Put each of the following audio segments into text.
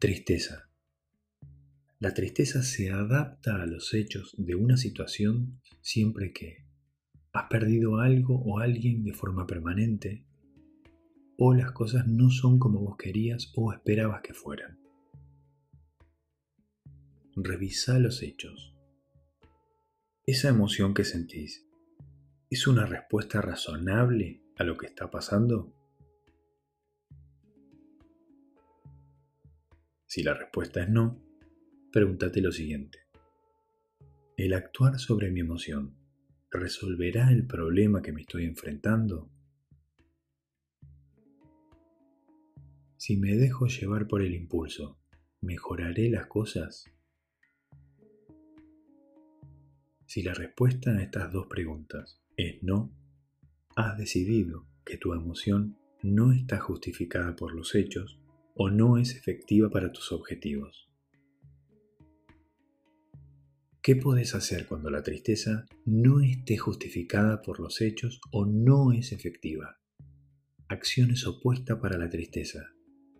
Tristeza. La tristeza se adapta a los hechos de una situación siempre que has perdido algo o alguien de forma permanente o las cosas no son como vos querías o esperabas que fueran. Revisa los hechos. Esa emoción que sentís, ¿es una respuesta razonable a lo que está pasando? Si la respuesta es no, pregúntate lo siguiente. ¿El actuar sobre mi emoción resolverá el problema que me estoy enfrentando? Si me dejo llevar por el impulso, ¿mejoraré las cosas? Si la respuesta a estas dos preguntas es no, has decidido que tu emoción no está justificada por los hechos o no es efectiva para tus objetivos. ¿Qué puedes hacer cuando la tristeza no esté justificada por los hechos o no es efectiva? Acciones opuestas para la tristeza.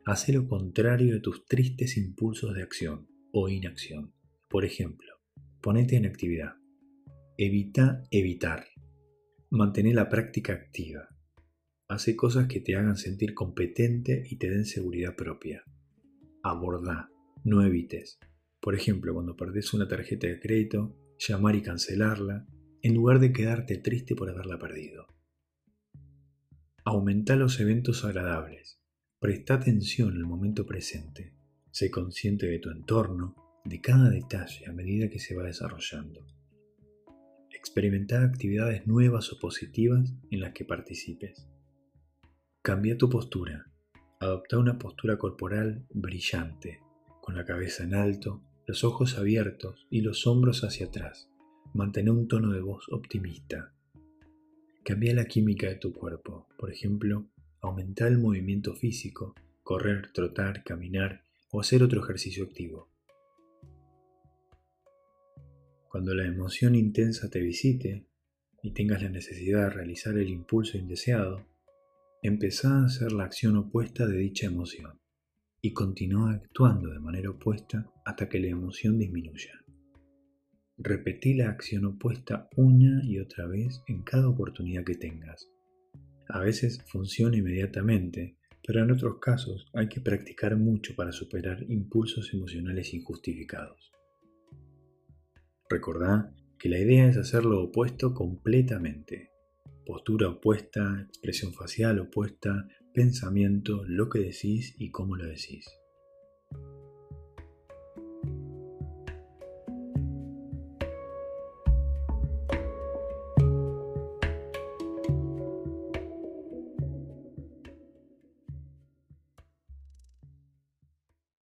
Haz lo contrario de tus tristes impulsos de acción o inacción. Por ejemplo, ponete en actividad. Evita evitar. Mantén la práctica activa. Hace cosas que te hagan sentir competente y te den seguridad propia. Aborda, no evites. Por ejemplo, cuando perdés una tarjeta de crédito, llamar y cancelarla, en lugar de quedarte triste por haberla perdido. Aumenta los eventos agradables. Presta atención al momento presente. Sé consciente de tu entorno, de cada detalle a medida que se va desarrollando. Experimenta actividades nuevas o positivas en las que participes. Cambia tu postura. Adopta una postura corporal brillante, con la cabeza en alto, los ojos abiertos y los hombros hacia atrás. Mantén un tono de voz optimista. Cambia la química de tu cuerpo. Por ejemplo, aumenta el movimiento físico, correr, trotar, caminar o hacer otro ejercicio activo. Cuando la emoción intensa te visite y tengas la necesidad de realizar el impulso indeseado, Empezá a hacer la acción opuesta de dicha emoción y continúa actuando de manera opuesta hasta que la emoción disminuya. Repetí la acción opuesta una y otra vez en cada oportunidad que tengas. A veces funciona inmediatamente, pero en otros casos hay que practicar mucho para superar impulsos emocionales injustificados. Recordá que la idea es hacer lo opuesto completamente, postura opuesta, expresión facial opuesta, pensamiento, lo que decís y cómo lo decís.